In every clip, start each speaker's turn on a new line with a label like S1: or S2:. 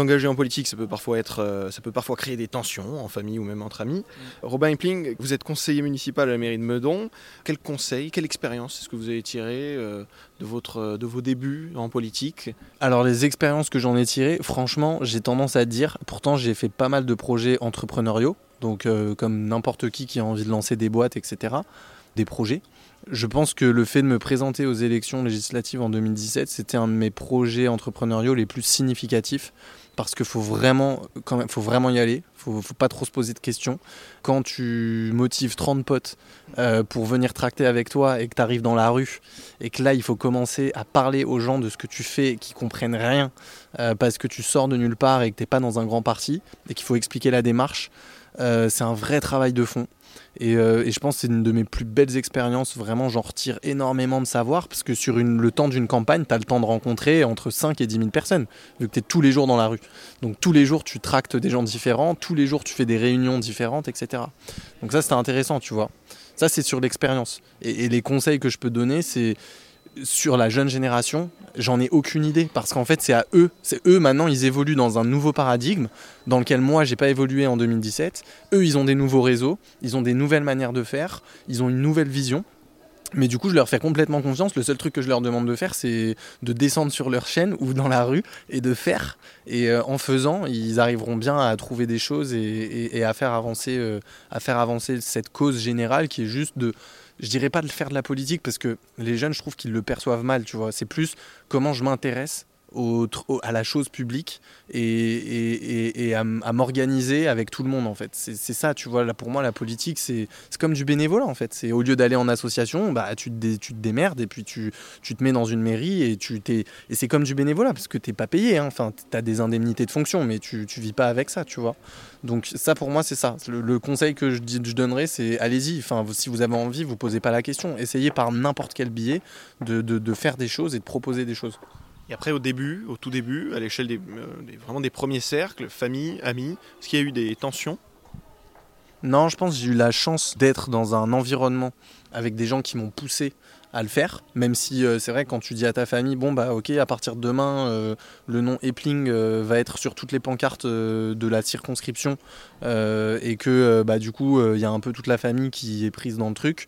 S1: S'engager en politique, ça peut parfois être, euh, ça peut parfois créer des tensions en famille ou même entre amis. Robin Epling, vous êtes conseiller municipal à la mairie de Meudon. Quel conseil, quelle expérience est-ce que vous avez tiré euh, de, votre, de vos débuts en politique?
S2: Alors les expériences que j'en ai tirées, franchement, j'ai tendance à dire, pourtant j'ai fait pas mal de projets entrepreneuriaux, donc euh, comme n'importe qui qui a envie de lancer des boîtes, etc., des projets. Je pense que le fait de me présenter aux élections législatives en 2017, c'était un de mes projets entrepreneuriaux les plus significatifs parce qu'il faut vraiment, y aller. Faut, faut pas trop se poser de questions. Quand tu motives 30 potes euh, pour venir tracter avec toi et que tu arrives dans la rue et que là il faut commencer à parler aux gens de ce que tu fais qui comprennent rien euh, parce que tu sors de nulle part et que t'es pas dans un grand parti et qu'il faut expliquer la démarche, euh, c'est un vrai travail de fond. Et, euh, et je pense que c'est une de mes plus belles expériences. Vraiment, j'en retire énormément de savoir parce que sur le temps d'une campagne, tu as le temps de rencontrer entre 5 et 10 000 personnes, vu que tu es tous les jours dans la rue. Donc tous les jours, tu tractes des gens différents, tous les jours, tu fais des réunions différentes, etc. Donc ça, c'était intéressant, tu vois. Ça, c'est sur l'expérience. Et les conseils que je peux donner, c'est sur la jeune génération, j'en ai aucune idée parce qu'en fait c'est à eux, c'est eux maintenant ils évoluent dans un nouveau paradigme dans lequel moi j'ai pas évolué en 2017. Eux ils ont des nouveaux réseaux, ils ont des nouvelles manières de faire, ils ont une nouvelle vision. Mais du coup, je leur fais complètement confiance. Le seul truc que je leur demande de faire, c'est de descendre sur leur chaîne ou dans la rue et de faire. Et euh, en faisant, ils arriveront bien à trouver des choses et, à, faire avancer, euh, à faire avancer cette cause générale qui est juste de, je dirais pas de faire de la politique parce que les jeunes, je trouve qu'ils le perçoivent mal, tu vois. C'est plus comment je m'intéresse à la chose publique et, à, m'organiser avec tout le monde en fait. C'est ça, tu vois, là pour moi la politique c'est comme du bénévolat en fait. C'est au lieu d'aller en association, bah, tu, te tu démerdes et puis tu, tu te mets dans une mairie et tu et c'est comme du bénévolat parce que t'es pas payé, hein. enfin tu as des indemnités de fonction mais tu, tu vis pas avec ça, tu vois. Donc ça pour moi c'est ça. Le, conseil que je, je donnerais c'est allez-y, enfin si vous avez envie, vous posez pas la question, essayez par n'importe quel billet de- de faire des choses et de proposer des choses.
S1: Et après, au début, au tout début, à l'échelle euh, vraiment des premiers cercles, famille, amis, est-ce qu'il y a eu des tensions?
S2: Non, je pense que j'ai eu la chance d'être dans un environnement avec des gens qui m'ont poussé à le faire, même si euh, c'est vrai quand tu dis à ta famille, bon bah ok, à partir de demain, euh, le nom Epling euh, va être sur toutes les pancartes de la circonscription et que bah, du coup il y a un peu toute la famille qui est prise dans le truc.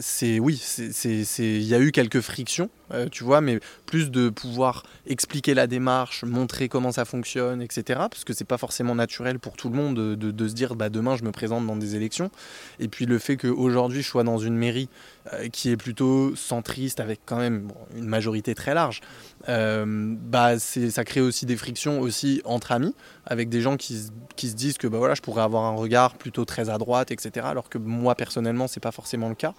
S2: C'est oui, il y a eu quelques frictions, tu vois, mais plus de pouvoir expliquer la démarche, montrer comment ça fonctionne, etc. Parce que c'est pas forcément naturel pour tout le monde de, de- se dire bah, demain je me présente dans des élections. Et puis le fait qu'aujourd'hui je sois dans une mairie qui est plutôt centriste avec quand même une majorité très large, euh, bah, ça crée aussi des frictions aussi entre amis avec des gens qui, qui se disent que bah, voilà, je pourrais avoir un regard plutôt très à droite, etc. Alors que moi personnellement c'est pas forcément le cas.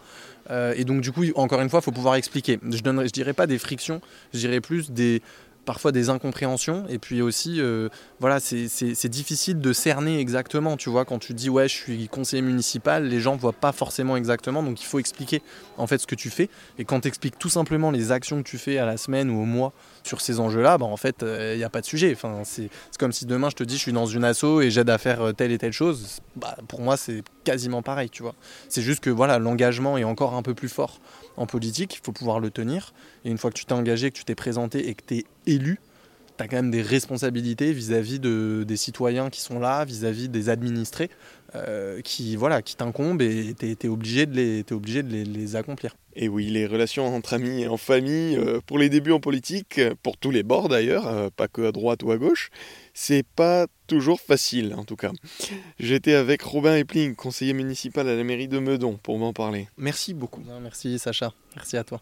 S2: Euh, et donc du coup encore une fois il faut pouvoir expliquer. Je donnerais, je dirais pas des frictions, je dirais plus des parfois des incompréhensions. Et puis aussi euh, voilà c'est- difficile de cerner exactement tu vois. Quand tu dis ouais je suis conseiller municipal les gens voient pas forcément exactement. Donc il faut expliquer en fait ce que tu fais. Et quand tu expliques tout simplement les actions que tu fais à la semaine ou au mois sur ces enjeux là bah en fait il n'y a pas de sujet. Enfin c'est c'est comme si demain je te dis je suis dans une asso et j'aide à faire euh, telle et telle chose. Bah, pour moi c'est quasiment pareil tu vois. C'est juste que voilà l'engagement est encore un peu plus fort en politique il faut pouvoir le tenir. Et une fois que tu t'es engagé, que tu t'es présenté et que tu es élu, tu as quand même des responsabilités vis-à-vis de, des citoyens qui sont là, vis-à-vis des administrés euh, qui, voilà, qui t'incombent et tu es, obligé de, les, t'es obligé de les, les accomplir.
S1: Et oui, les relations entre amis et en famille, euh, pour les débuts en politique, pour tous les bords d'ailleurs, euh, pas que à droite ou à gauche, c'est pas toujours facile en tout cas. J'étais avec Robin Epling, conseiller municipal à la mairie de Meudon, pour m'en parler. Merci beaucoup.
S2: Merci Sacha, merci à toi.